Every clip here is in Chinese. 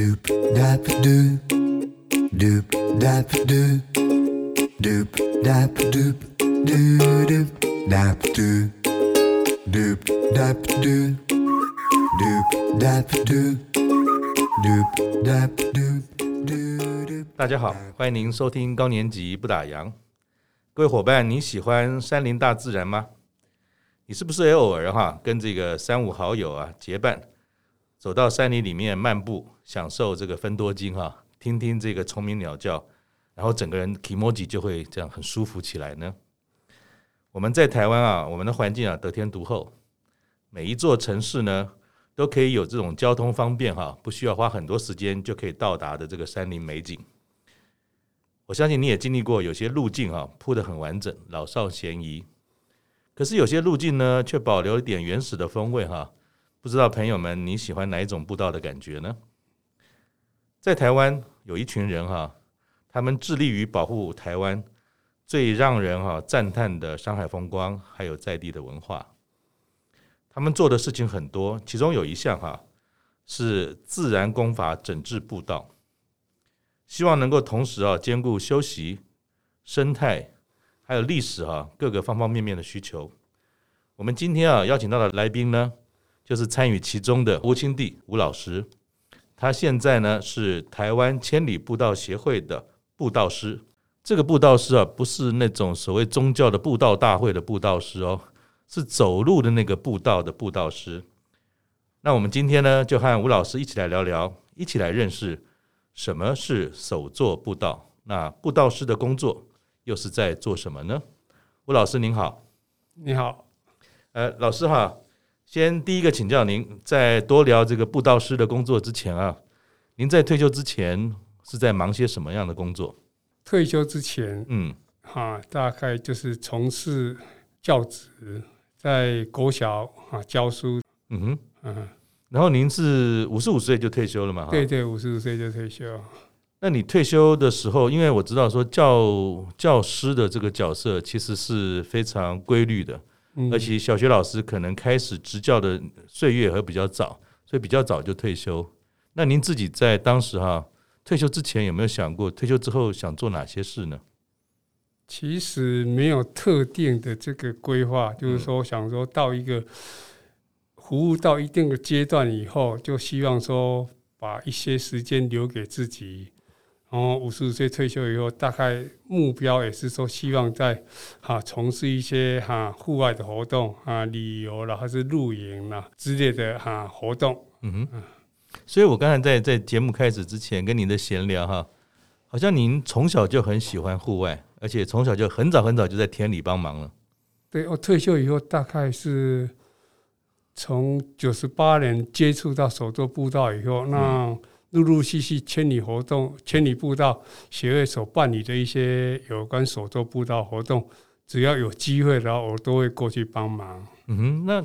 Doop dap doop, doop dap doop, doop dap doop, doo doop dap doop, doop dap doop, doop dap doop, doop dap doop, doo doop. 大家好，欢迎您收听高年级不打烊。各位伙伴，你喜欢山林大自然吗？你是不是也偶尔哈跟这个三五好友啊结伴，走到山林里面漫步，享受这个芬多精哈，听听这个虫鸣鸟叫，然后整个人就会这样很舒服起来呢？我们在台湾啊，我们的环境啊得天独厚，每一座城市呢都可以有这种交通方便哈，不需要花很多时间就可以到达的这个山林美景。我相信你也经历过，有些路径哈铺得很完整，老少咸宜，可是有些路径呢却保留一点原始的风味哈。不知道朋友们你喜欢哪一种步道的感觉呢？在台湾有一群人哈，他们致力于保护台湾最让人哈赞叹的山海风光，还有在地的文化。他们做的事情很多，其中有一项哈是自然功法整治步道，希望能够同时啊兼顾休息、生态还有历史哈各个方方面面的需求。我们今天啊邀请到的来宾呢，就是参与其中的吴清帝吴老师，他现在呢是台湾千里步道协会的步道师。这个步道师啊，不是那种所谓宗教的步道大会的步道师哦，是走路的那个步道的步道师。那我们今天呢，就和吴老师一起来聊聊，一起来认识什么是手作步道。那步道师的工作又是在做什么呢？吴老师您好，你好，呃，老师哈。先第一个请教您，在多聊这个布道师的工作之前啊，您在退休之前是在忙些什么样的工作？退休之前，嗯，哈，大概就是从事教职，在国小啊教书，嗯哼，嗯，然后您是五十五岁就退休了嘛？对对，五十五岁就退休。那你退休的时候，因为我知道说教教师的这个角色其实是非常规律的。而且小学老师可能开始执教的岁月还比较早，所以比较早就退休。那您自己在当时哈退休之前有没有想过退休之后想做哪些事呢？其实没有特定的这个规划，就是说想说到一个服务到一定的阶段以后，就希望说把一些时间留给自己。然后五十五岁退休以后，大概目标也是说，希望在哈从事一些哈户外的活动啊，旅游啦，还是露营啦之类的哈活动。嗯哼，所以我刚才在在节目开始之前跟您的闲聊哈，好像您从小就很喜欢户外，而且从小就很早很早就在田里帮忙了。对，我退休以后，大概是从九十八年接触到手作步道以后，那。陆陆续续千里活动、千里步道协会所办理的一些有关手作步道活动，只要有机会然后，我都会过去帮忙。嗯哼，那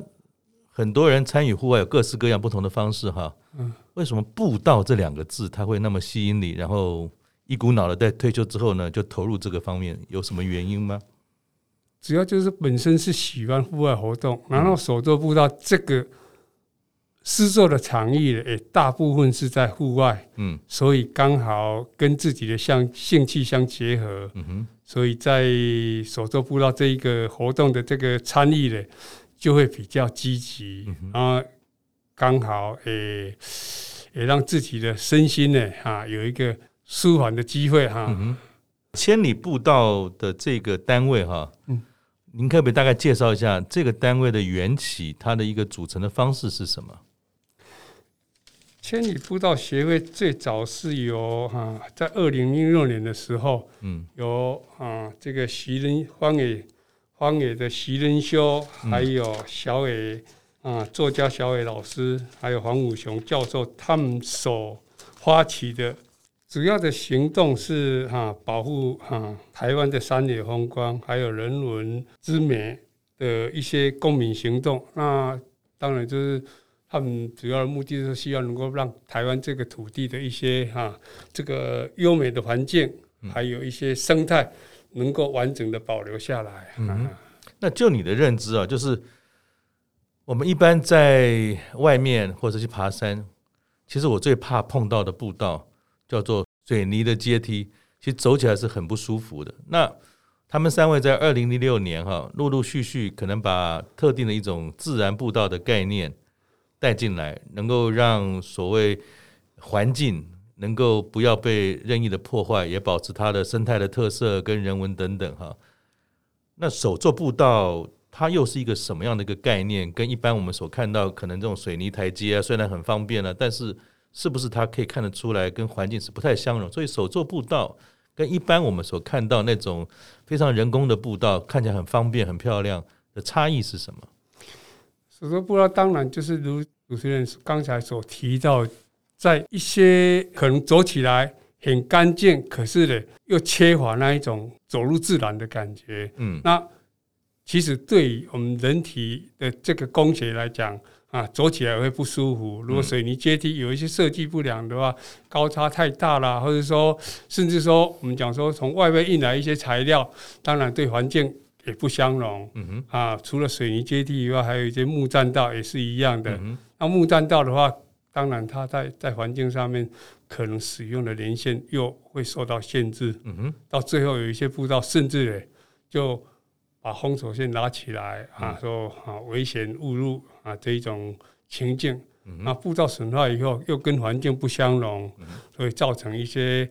很多人参与户外有各式各样不同的方式哈。嗯，为什么步道这两个字它会那么吸引你？然后一股脑的在退休之后呢，就投入这个方面，有什么原因吗？主要就是本身是喜欢户外活动，然后手作步道这个。施作的场域诶，大部分是在户外，嗯，所以刚好跟自己的相兴趣相结合，嗯哼，所以在所作步道这一个活动的这个参与呢，就会比较积极，嗯、哼然后刚好诶，也让自己的身心呢，哈，有一个舒缓的机会哈。嗯、千里步道的这个单位哈，嗯，您可不可以大概介绍一下这个单位的缘起，它的一个组成的方式是什么？千里步道协会最早是由哈，在二零零六年的时候，嗯，由啊这个徐仁荒野荒野的徐仁修，还有小伟啊作家小伟老师，还有黄武雄教授，他们所发起的主要的行动是哈保护哈台湾的山野风光，还有人文之美的一些公民行动。那当然就是。他们主要的目的是希望能够让台湾这个土地的一些哈这个优美的环境，还有一些生态，能够完整的保留下来。嗯，那就你的认知啊，就是我们一般在外面或者去爬山，其实我最怕碰到的步道叫做水泥的阶梯，其实走起来是很不舒服的。那他们三位在二零零六年哈，陆陆续续可能把特定的一种自然步道的概念带进来，能够让所谓环境能够不要被任意的破坏，也保持它的生态的特色跟人文等等哈。那手作步道它又是一个什么样的一个概念？跟一般我们所看到可能这种水泥台阶啊，虽然很方便了，但是是不是它可以看得出来跟环境是不太相容？所以手作步道。跟一般我们所看到那种非常人工的步道，看起来很方便、很漂亮的差异是什么？手作步道当然就是如主持人刚才所提到，在一些可能走起来很干净，可是呢又缺乏那一种走入自然的感觉。嗯，那其实对于我们人体的这个工学来讲。啊，走起来会不舒服。如果水泥阶梯有一些设计不良的话，高差太大了，或者说，甚至说我们讲说从外面运来一些材料，当然对环境也不相容。嗯哼，啊，除了水泥阶梯以外，还有一些木栈道也是一样的。嗯，那木栈道的话，当然它在在环境上面可能使用的年限又会受到限制。嗯哼，到最后有一些步道甚至呢就。把封锁线拉起来啊，说啊危险误入啊这一种情境，那步道损坏以后又跟环境不相容，所以造成一些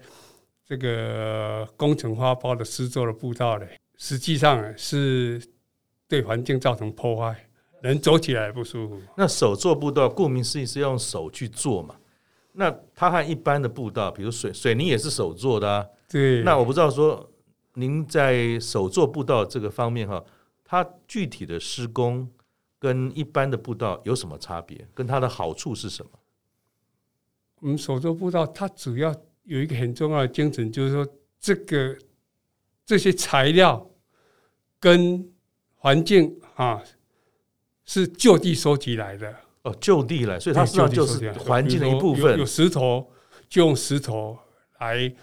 这个工程花包的施作的步道呢，实际上是对环境造成破坏，人走起来不舒服。那手做步道顾名思义是用手去做嘛？那它和一般的步道，比如水水泥也是手做的啊。对。那我不知道说。您在手做步道这个方面哈，它具体的施工跟一般的步道有什么差别？跟它的好处是什么？我们手做步道它主要有一个很重要的精神，就是说这个这些材料跟环境啊是就地收集来的哦，就地来，所以它实际上就是环境的一部分。有，有石头就用石头来。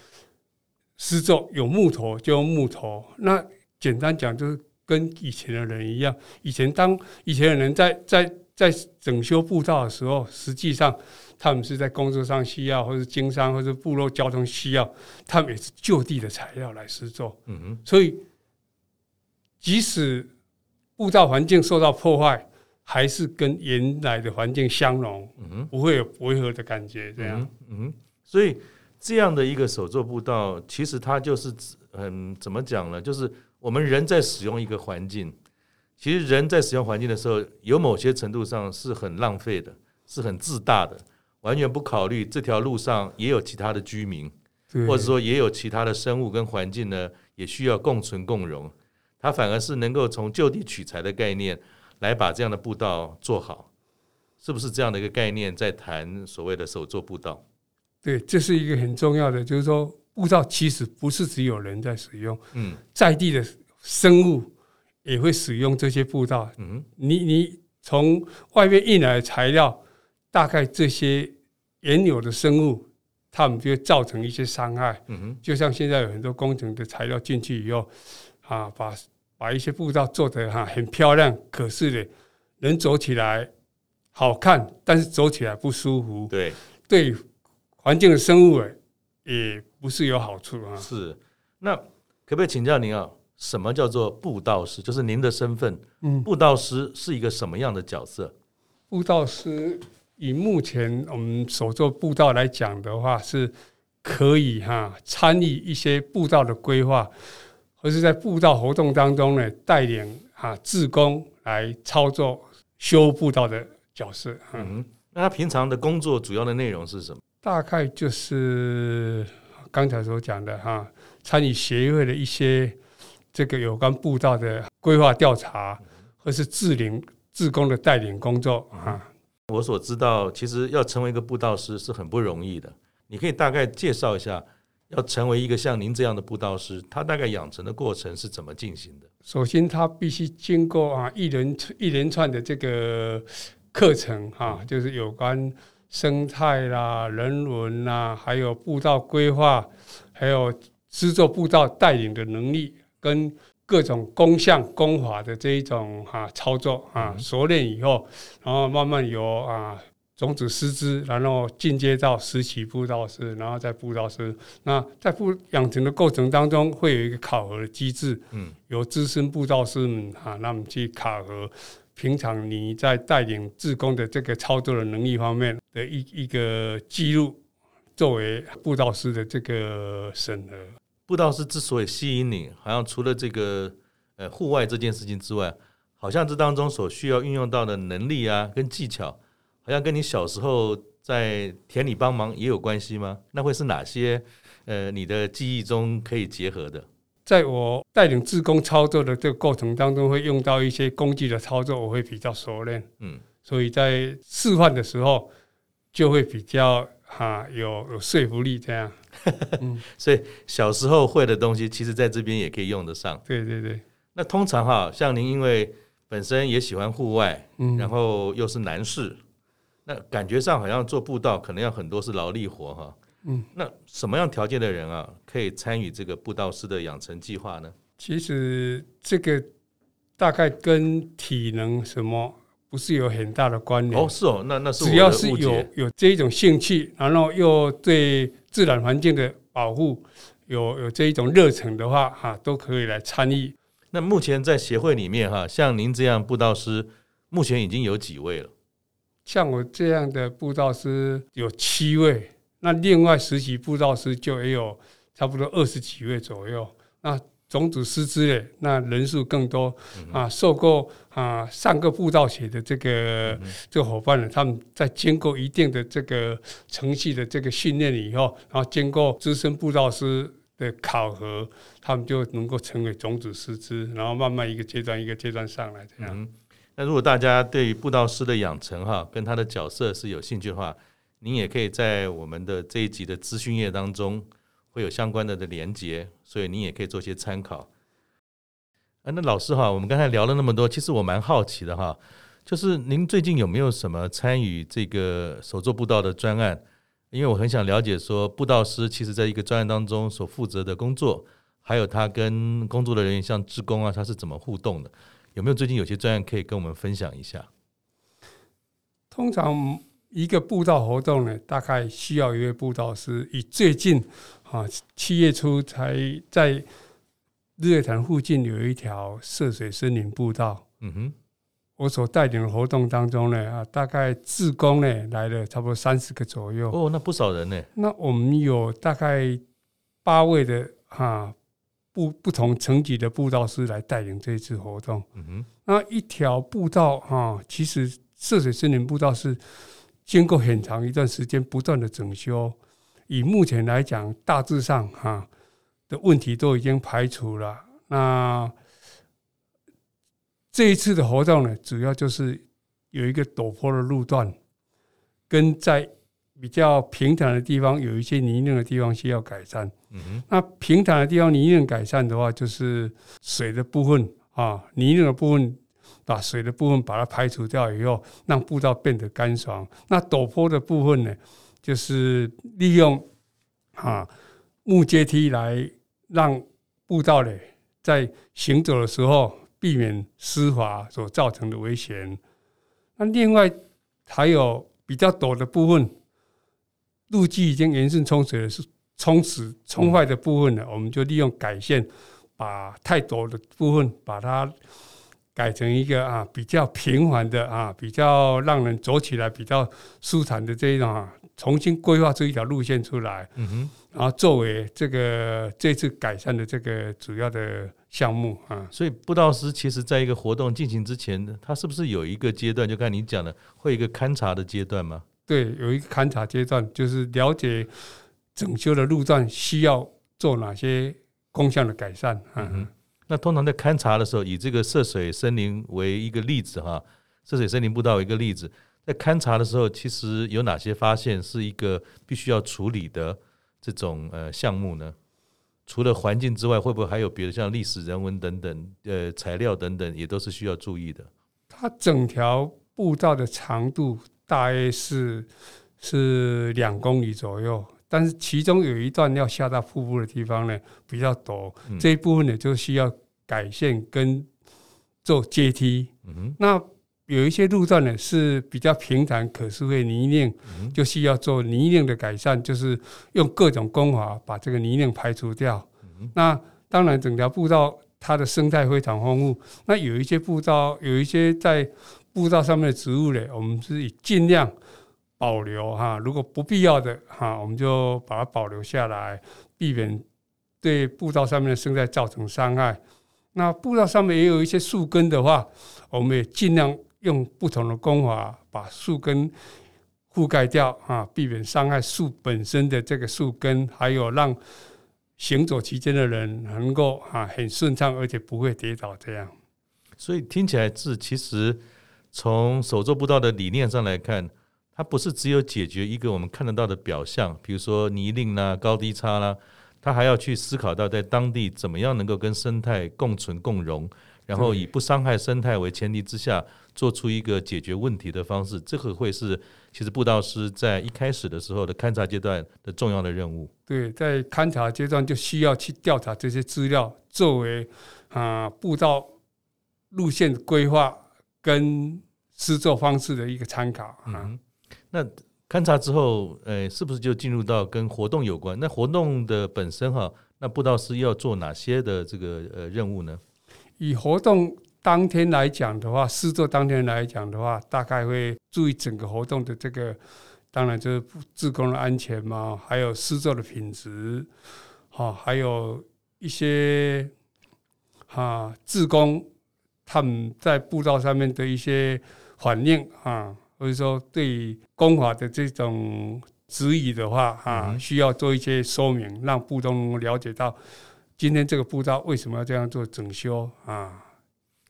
施作有木头就用木头，那简单讲就是跟以前的人一样。以前当以前的人在在在整修步道的时候，实际上他们是在工作上需要，或者经商或者部落交通需要，他们也是就地的材料来施作。嗯哼，所以即使步道环境受到破坏，还是跟原来的环境相融。嗯哼，不会有违和的感觉。这样，嗯，嗯，所以。这样的一个手作步道，其实它就是嗯怎么讲呢？就是我们人在使用一个环境，其实人在使用环境的时候，有某些程度上是很浪费的，是很自大的，完全不考虑这条路上也有其他的居民，或者说也有其他的生物跟环境呢，也需要共存共荣。它反而是能够从就地取材的概念来把这样的步道做好，是不是这样的一个概念？在谈所谓的手作步道。对，这是一个很重要的，就是说步道其实不是只有人在使用，嗯，在地的生物也会使用这些步道。嗯，你你从外面运来的材料，大概这些原有的生物，它们就会造成一些伤害。嗯哼，就像现在有很多工程的材料进去以后，啊，把把一些步道做得哈很漂亮，可是呢，人走起来好看，但是走起来不舒服。对对。环境的生物也不是有好处啊。是，那可不可以请教您啊？什么叫做步道师？就是您的身份。嗯，步道师是一个什么样的角色？步道师以目前我们所做步道来讲的话，是可以哈参与一些步道的规划，或是在步道活动当中呢带领哈志工来操作修步道的角色。嗯，那他平常的工作主要的内容是什么？大概就是刚才所讲的哈，参与协会的一些这个有关步道的规划调查，或是志领志工的带领工作啊。我所知道，其实要成为一个布道师是很不容易的。你可以大概介绍一下，要成为一个像您这样的布道师，他大概养成的过程是怎么进行的？首先，他必须经过啊一连一连串的这个课程哈，就是有关。生态啦、人文啦，还有步道规划，还有制作步道带领的能力，跟各种工项工法的这一种哈操作啊，熟练以后，然后慢慢由啊种子师资，然后进阶到实习布道师，然后再布道师。那在布养成的过程当中，会有一个考核的机制，嗯，由资深布道师们啊，那么去考核平常你在带领志工的这个操作的能力方面的一一个记录，作为布道师的这个审核。布道师之所以吸引你，好像除了这个呃户外这件事情之外，好像这当中所需要运用到的能力啊，跟技巧。好像跟你小时候在田里帮忙也有关系吗？那会是哪些？呃，你的记忆中可以结合的？在我带领自工操作的这个过程当中，会用到一些工具的操作，我会比较熟练。嗯，所以在示范的时候就会比较哈、啊、有有说服力。这样，嗯，所以小时候会的东西，其实在这边也可以用得上。对对对。那通常哈，像您因为本身也喜欢户外，嗯，然后又是男士。那感觉上好像做步道可能要很多是劳力活哈，嗯，那什么样条件的人啊可以参与这个布道师的养成计划呢？其实这个大概跟体能什么不是有很大的关联哦，是哦，那那是只要是有有这一种兴趣，然后又对自然环境的保护有有这一种热忱的话，哈，都可以来参与。那目前在协会里面哈，像您这样布道师，目前已经有几位了？像我这样的布道师有七位，那另外十几布道师就也有差不多二十几位左右。那种子师资的，那人数更多啊。受过啊上个步道学的这个这个伙伴呢，他们在经过一定的这个程序的这个训练以后，然后经过资深布道师的考核，他们就能够成为种子师资，然后慢慢一个阶段一个阶段上来这样。那如果大家对于布道师的养成哈，跟他的角色是有兴趣的话，您也可以在我们的这一集的资讯页当中会有相关的的连接，所以您也可以做些参考。啊，那老师哈，我们刚才聊了那么多，其实我蛮好奇的哈，就是您最近有没有什么参与这个手作布道的专案？因为我很想了解说，布道师其实在一个专案当中所负责的工作，还有他跟工作的人员像志工啊，他是怎么互动的？有没有最近有些专案可以跟我们分享一下？通常一个布道活动呢，大概需要一位布道师。以最近啊，七月初才在日月潭附近有一条涉水森林步道。嗯哼，我所带领的活动当中呢，啊，大概志工呢来了差不多三十个左右。哦，那不少人呢。那我们有大概八位的哈。不不同层级的布道师来带领这一次活动。嗯哼，那一条步道哈，其实涉水森林步道是经过很长一段时间不断的整修。以目前来讲，大致上哈的问题都已经排除了。那这一次的活动呢，主要就是有一个陡坡的路段，跟在比较平坦的地方有一些泥泞的地方需要改善。嗯哼，那平坦的地方泥泞改善的话，就是水的部分啊，泥泞的部分，把水的部分把它排除掉以后，让步道变得干爽。那陡坡的部分呢，就是利用啊木阶梯来让步道呢在行走的时候避免湿滑所造成的危险。那另外还有比较陡的部分，路基已经严重冲水了，是。冲蚀冲坏的部分呢，我们就利用改线，把太陡的部分把它改成一个啊比较平缓的啊，比较让人走起来比较舒坦的这一种啊，重新规划出一条路线出来。嗯哼，然后作为这个这次改善的这个主要的项目啊。所以布道师其实在一个活动进行之前，他是不是有一个阶段？就看你讲的，会有一个勘察的阶段吗？对，有一个勘察阶段，就是了解。整修的路段需要做哪些工项的改善？嗯哼，那通常在勘察的时候，以这个涉水森林为一个例子哈，涉水森林步道为一个例子，在勘察的时候，其实有哪些发现是一个必须要处理的这种呃项目呢？除了环境之外，会不会还有别的像历史人文等等呃材料等等，也都是需要注意的？它整条步道的长度大约是是两公里左右。但是其中有一段要下到瀑布的地方呢，比较陡，这一部分呢就需要改线跟做阶梯。嗯哼。那有一些路段呢是比较平坦，可是会泥泞，就需要做泥泞的改善，就是用各种工法把这个泥泞排除掉。那当然，整条步道它的生态非常丰富。那有一些步道，有一些在步道上面的植物呢，我们是以尽量保留哈。如果不必要的哈，我们就把它保留下来，避免对步道上面的生态造成伤害。那步道上面也有一些树根的话，我们也尽量用不同的工法把树根覆盖掉啊，避免伤害树本身的这个树根，还有让行走期间的人能够啊很顺畅，而且不会跌倒这样。所以听起来是其实从手作步道的理念上来看，它不是只有解决一个我们看得到的表象，比如说泥泞啦、高低差啦。他还要去思考到在当地怎么样能够跟生态共存共荣，然后以不伤害生态为前提之下，做出一个解决问题的方式。这个会是其实布道师在一开始的时候的勘察阶段的重要的任务。对，在勘察阶段就需要去调查这些资料，作为啊步道路线规划跟施作方式的一个参考。嗯，那。勘察之后，呃，是不是就进入到跟活动有关？那活动的本身哈，那布道师要做哪些的这个呃任务呢？以活动当天来讲的话，施作当天来讲的话，大概会注意整个活动的这个，当然就是自工的安全嘛，还有施作的品质，哈，还有一些哈志工他们在步道上面的一些反应啊。或者说，对工法的这种指引的话，啊，需要做一些说明，让步道能了解到今天这个步道为什么要这样做整修啊。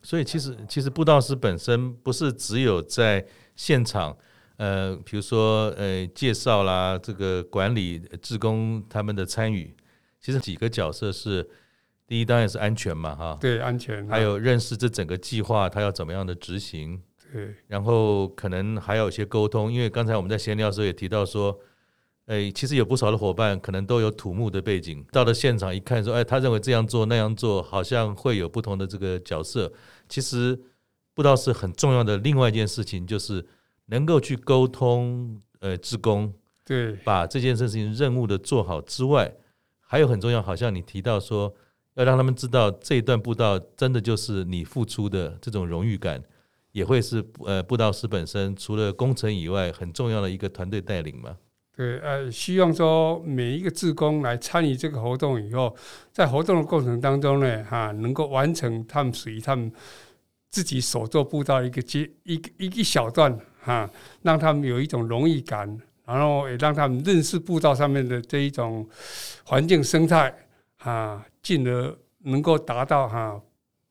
所以，其实其实布道师本身不是只有在现场，呃，比如说呃介绍啦，这个管理职工他们的参与，其实几个角色是第一，当然是安全嘛，哈，对，安全，还有认识这整个计划，他要怎么样的执行。对，然后可能还有一些沟通，因为刚才我们在闲聊的时候也提到说，哎，其实有不少的伙伴可能都有土木的背景，到了现场一看说，哎，他认为这样做那样做，好像会有不同的这个角色。其实布道是很重要的。另外一件事情就是能够去沟通，呃，职工，对，把这件事情任务的做好之外，还有很重要，好像你提到说，要让他们知道这一段步道真的就是你付出的这种荣誉感。也会是呃，布道师本身除了工程以外，很重要的一个团队带领嘛。对，呃，希望说每一个志工来参与这个活动以后，在活动的过程当中呢，哈，能够完成他们属于他们自己所做步道一个阶一个一一小段哈，让他们有一种荣誉感，然后也让他们认识步道上面的这一种环境生态啊，进而能够达到哈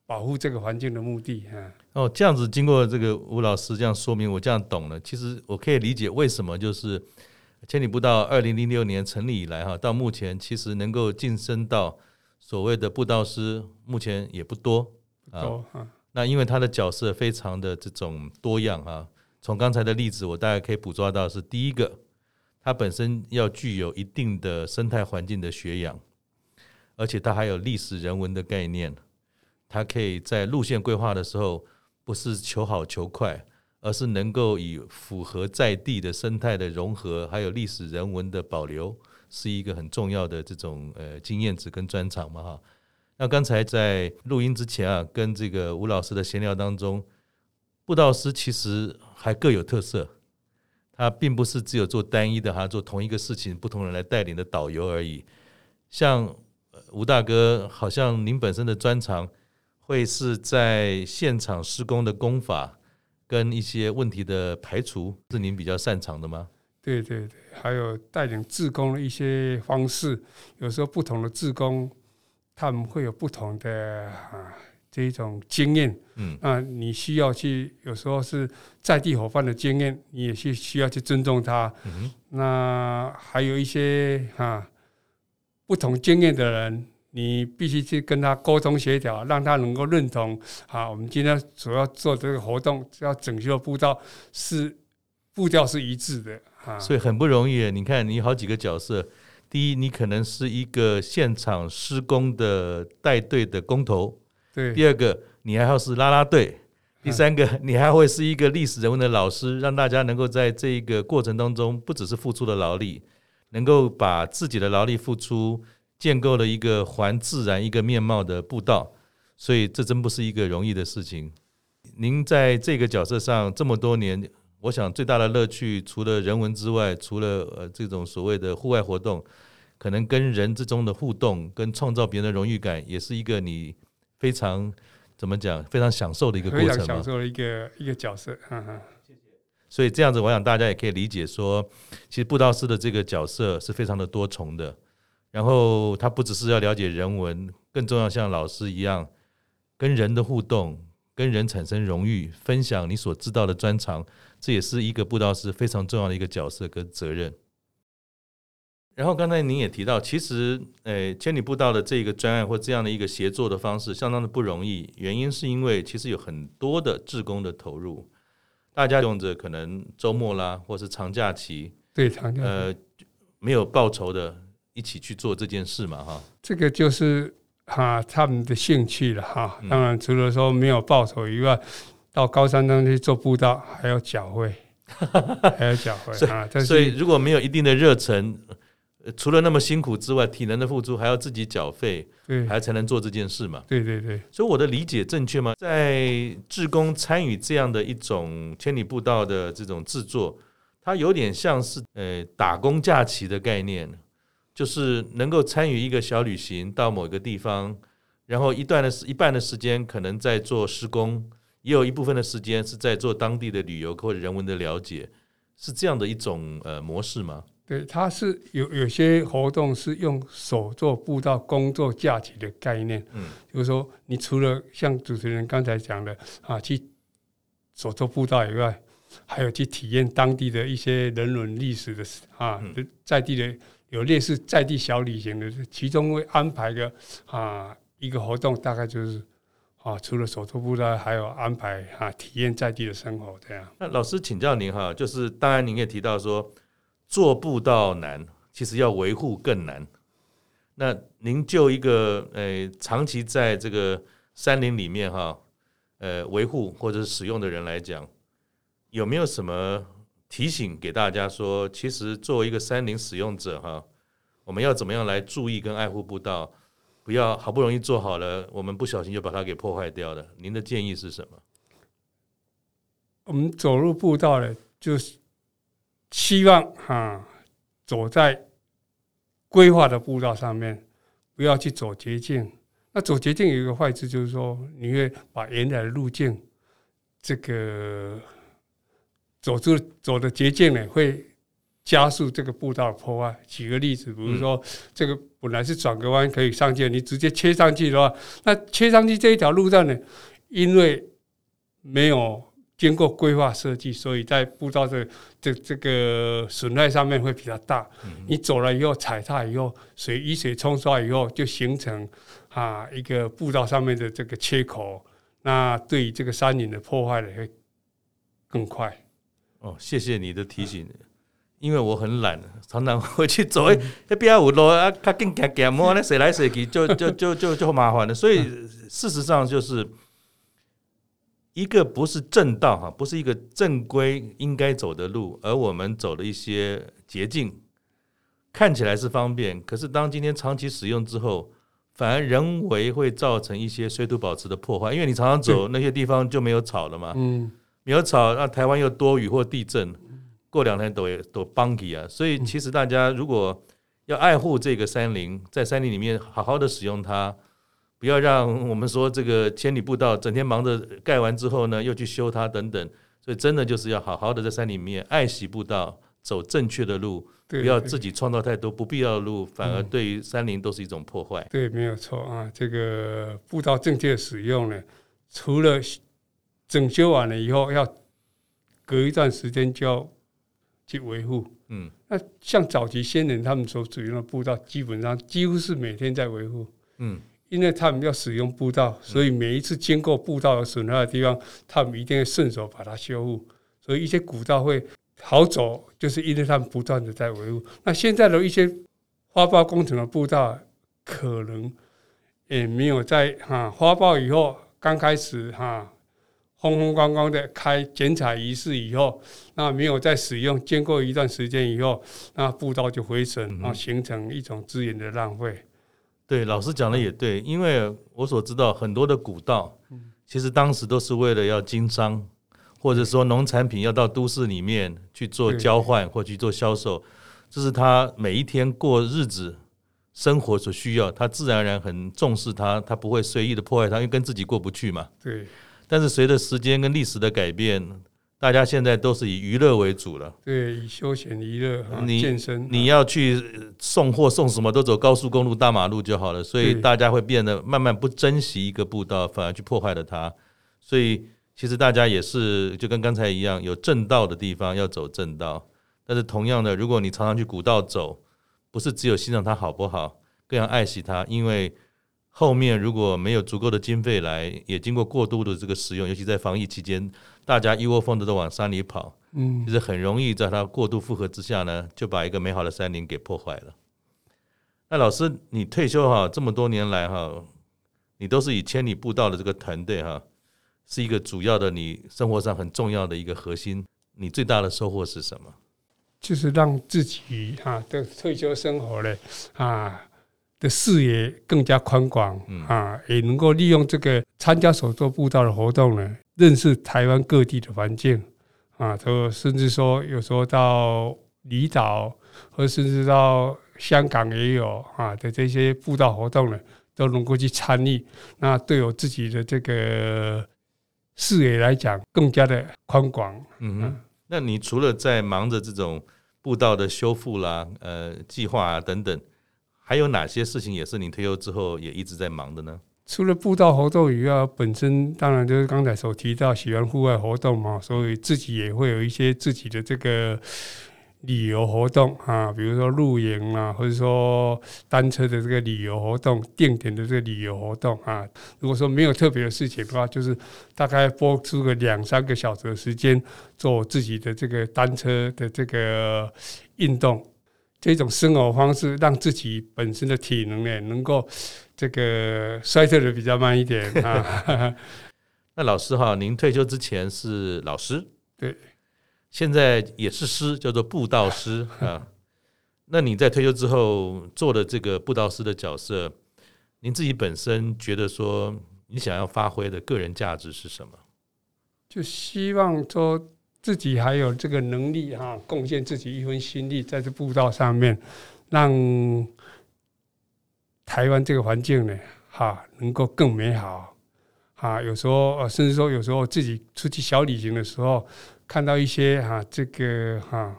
保护这个环境的目的啊。哦，这样子经过这个吴老师这样说明，我这样懂了。其实我可以理解为什么就是千里步道二零零六年成立以来哈，到目前其实能够晋升到所谓的步道师，目前也不多啊。那因为他的角色非常的这种多样啊。从刚才的例子，我大概可以捕捉到是第一个，他本身要具有一定的生态环境的学养，而且他还有历史人文的概念，他可以在路线规划的时候。不是求好求快，而是能够以符合在地的生态的融合，还有历史人文的保留，是一个很重要的这种呃经验值跟专长嘛哈。那刚才在录音之前啊，跟这个吴老师的闲聊当中，布道师其实还各有特色，他并不是只有做单一的哈，做同一个事情，不同人来带领的导游而已。像吴大哥，好像您本身的专长。会是在现场施工的工法跟一些问题的排除，是您比较擅长的吗？对对对，还有带领志工的一些方式，有时候不同的志工他们会有不同的啊这一种经验，嗯，啊，你需要去有时候是在地伙伴的经验，你也是需要去尊重他。嗯哼，那还有一些啊不同经验的人。你必须去跟他沟通协调，让他能够认同。好，我们今天主要做这个活动，要整修步道是步调是一致的啊，所以很不容易。你看，你好几个角色，第一，你可能是一个现场施工的带队的工头，对；第二个，你还要是拉拉队，第三个，你还会是一个历史人物的老师，让大家能够在这个过程当中，不只是付出的劳力，能够把自己的劳力付出，建构了一个还自然一个面貌的步道。所以这真不是一个容易的事情。您在这个角色上这么多年，我想最大的乐趣，除了人文之外，除了呃这种所谓的户外活动，可能跟人之中的互动，跟创造别人的荣誉感，也是一个你非常怎么讲，非常享受的一个过程。非常享受的一个一个角色。哈哈。所以这样子，我想大家也可以理解说，其实布道师的这个角色是非常的多重的。然后他不只是要了解人文，更重要像老师一样。跟人的互动，跟人产生荣誉，分享你所知道的专长，这也是一个布道师非常重要的一个角色跟责任。然后刚才您也提到，其实，诶，千里布道的这个专案或这样的一个协作的方式，相当的不容易。原因是因为其实有很多的志工的投入，大家用着可能周末啦，或是长假期，对长假期，呃，没有报酬的，一起去做这件事嘛，哈。这个就是。哈，他们的兴趣了哈。当然，除了说没有报酬以外，到高山上去做步道还要缴费，还要缴费啊。所以，如果没有一定的热忱，除了那么辛苦之外，体能的付出还要自己缴费，对，还才能做这件事嘛。对对对。所以我的理解正确吗？在志工参与这样的一种千里步道的这种制作，它有点像是呃打工假期的概念。就是能够参与一个小旅行到某个地方，然后一段的时一半的时间可能在做施工，也有一部分的时间是在做当地的旅游或者人文的了解，是这样的一种呃模式吗？对，它是有有些活动是用手做步道工作假期的概念，嗯，就是说你除了像主持人刚才讲的啊，去手做步道以外，还有去体验当地的一些人文历史的啊，在地的。有类似在地小旅行的，其中会安排个啊一个活动，大概就是啊除了手作布道，还有安排啊体验在地的生活这样。那老师请教您哈，就是当然您也提到说做布道难，其实要维护更难。那您就一个呃长期在这个山林里面哈呃维护或者使用的人来讲，有没有什么？提醒给大家说，其实作为一个山林使用者哈，我们要怎么样来注意跟爱护步道，不要好不容易做好了，我们不小心就把它给破坏掉了。您的建议是什么？我们走入步道呢，就是希望哈，走在规划的步道上面，不要去走捷径。那走捷径有一个坏处，就是说你会把原来的路径这个。走出走的捷径呢，会加速这个步道的破坏。举个例子，比如说这个本来是转个弯可以上去，你直接切上去的话，那切上去这一条路段呢，因为没有经过规划设计，所以在步道的这这个损害上面会比较大。你走了以后踩踏以后，水雨水冲刷以后，就形成啊一个步道上面的这个切口，那对于这个山林的破坏呢会更快。哦，谢谢你的提醒，因为我很懒，常常会去走，哎，那边有路啊，他更赶赶摸，那谁来谁去，就就就就就麻烦了。所以事实上就是一个不是正道哈，不是一个正规应该走的路，而我们走了一些捷径，看起来是方便，可是当今天长期使用之后，反而人为会造成一些水土保持的破坏，因为你常常走那些地方就没有草了嘛，嗯。没有草，那台湾又多雨或地震，过两天都都崩起啊！所以其实大家如果要爱护这个山林，在山林里面好好的使用它，不要让我们说这个千里步道整天忙着盖完之后呢，又去修它等等。所以真的就是要好好的在山里面爱惜步道，走正确的路，不要自己创造太多不必要的路，反而对于山林都是一种破坏。对，没有错啊！这个步道正确使用呢，除了整修完了以后，要隔一段时间就要去维护。嗯，那像早期先人他们所使用的步道，基本上几乎是每天在维护。嗯，因为他们要使用步道，所以每一次经过步道有损坏的地方，他们一定会顺手把它修复。所以一些古道会好走，就是因为他们不断的在维护。那现在的一些花豹工程的步道，可能也没有在哈花豹以后刚开始哈。风风光光的开剪彩仪式以后，那没有再使用，经过一段时间以后，那步道就回损，然后形成一种资源的浪费。对，老师讲的也对，因为我所知道很多的古道，其实当时都是为了要经商，或者说农产品要到都市里面去做交换或去做销售，这是他每一天过日子生活所需要，他自然而然很重视它，他不会随意的破坏它，因为跟自己过不去嘛。对。但是随着时间跟历史的改变，大家现在都是以娱乐为主了。对，以休闲娱乐、你健身，你要去送货送什么都走高速公路、大马路就好了。所以大家会变得慢慢不珍惜一个步道，反而去破坏了它。所以其实大家也是就跟刚才一样，有正道的地方要走正道。但是同样的，如果你常常去古道走，不是只有欣赏它好不好，更要爱惜它，因为。后面如果没有足够的经费来，也经过过度的这个使用，尤其在防疫期间，大家一窝蜂的都往山里跑，嗯，就是很容易在它过度负荷之下呢，就把一个美好的山林给破坏了。那老师，你退休哈这么多年来哈，你都是以千里步道的这个团队哈，是一个主要的你生活上很重要的一个核心。你最大的收获是什么？就是让自己哈的退休生活嘞啊。的视野更加宽广啊，也能够利用这个参加手作步道的活动呢，认识台湾各地的环境啊，都甚至说有时候到离岛，或甚至到香港也有啊的这些步道活动呢，都能够去参与。那对我自己的这个视野来讲，更加的宽广。嗯哼，那你除了在忙着这种步道的修复啦、呃计划啊等等。还有哪些事情也是你退休之后也一直在忙的呢？除了步道活动以外，本身当然就是刚才所提到喜欢户外活动嘛，所以自己也会有一些自己的这个旅游活动啊，比如说露营啊，或者说单车的这个旅游活动、定点的这个旅游活动啊。如果说没有特别的事情的话，就是大概拨出个两三个小时的时间做自己的这个单车的这个运动。这种生活方式让自己本身的体能呢，能够这个衰退的比较慢一点 啊。那老师哈，您退休之前是老师，对，现在也是师，叫做布道师啊。那你在退休之后做的这个布道师的角色，您自己本身觉得说你想要发挥的个人价值是什么？就希望说。自己还有这个能力哈，贡献自己一份心力，在这步道上面，让台湾这个环境呢，哈，能够更美好。哈，有时候甚至说有时候自己出去小旅行的时候，看到一些哈这个哈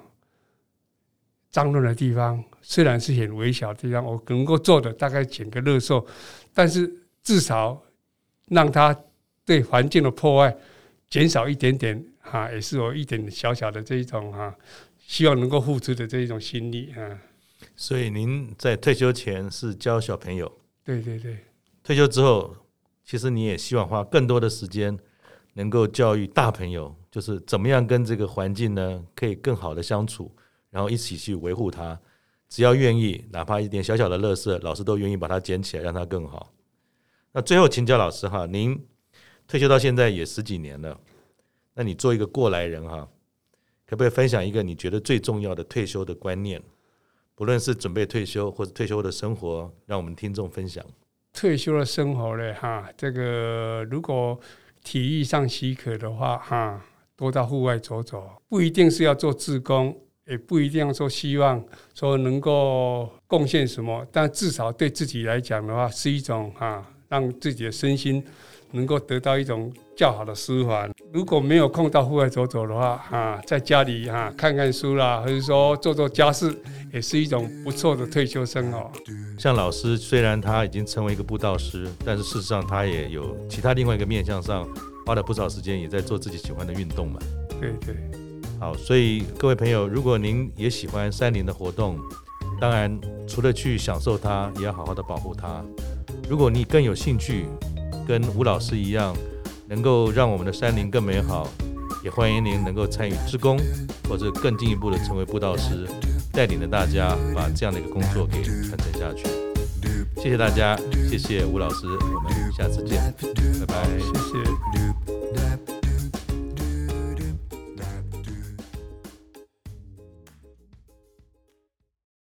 脏乱的地方，虽然是很微小的地方，我能够做的大概捡个垃圾，但是至少让它对环境的破坏减少一点点。啊，也是我一点小小的这一种哈，希望能够付出的这一种心力啊。所以您在退休前是教小朋友，对对对。退休之后，其实你也希望花更多的时间，能够教育大朋友，就是怎么样跟这个环境呢，可以更好的相处，然后一起去维护它。只要愿意，哪怕一点小小的垃圾，老师都愿意把它捡起来，让它更好。那最后请教老师哈，您退休到现在也十几年了。那你做一个过来人哈，可不可以分享一个你觉得最重要的退休的观念？不论是准备退休或者退休的生活，让我们听众分享。退休的生活呢，哈，这个如果体育上许可的话，哈，多到户外走走，不一定是要做志工，也不一定要说希望说能够贡献什么，但至少对自己来讲的话，是一种哈，让自己的身心。能够得到一种较好的舒缓。如果没有空到户外走走的话，啊，在家里啊看看书啦，或者说做做家事，也是一种不错的退休生活。像老师，虽然他已经成为一个布道师，但是事实上他也有其他另外一个面向上花了不少时间，也在做自己喜欢的运动嘛。对对。好，所以各位朋友，如果您也喜欢山林的活动，当然除了去享受它，也要好好的保护它。如果你更有兴趣，跟吴老师一样，能够让我们的山林更美好，也欢迎您能够参与志工，或者更进一步的成为布道师，带领着大家把这样的一个工作给传承下去。谢谢大家，谢谢吴老师，我们下次见，拜拜，谢谢。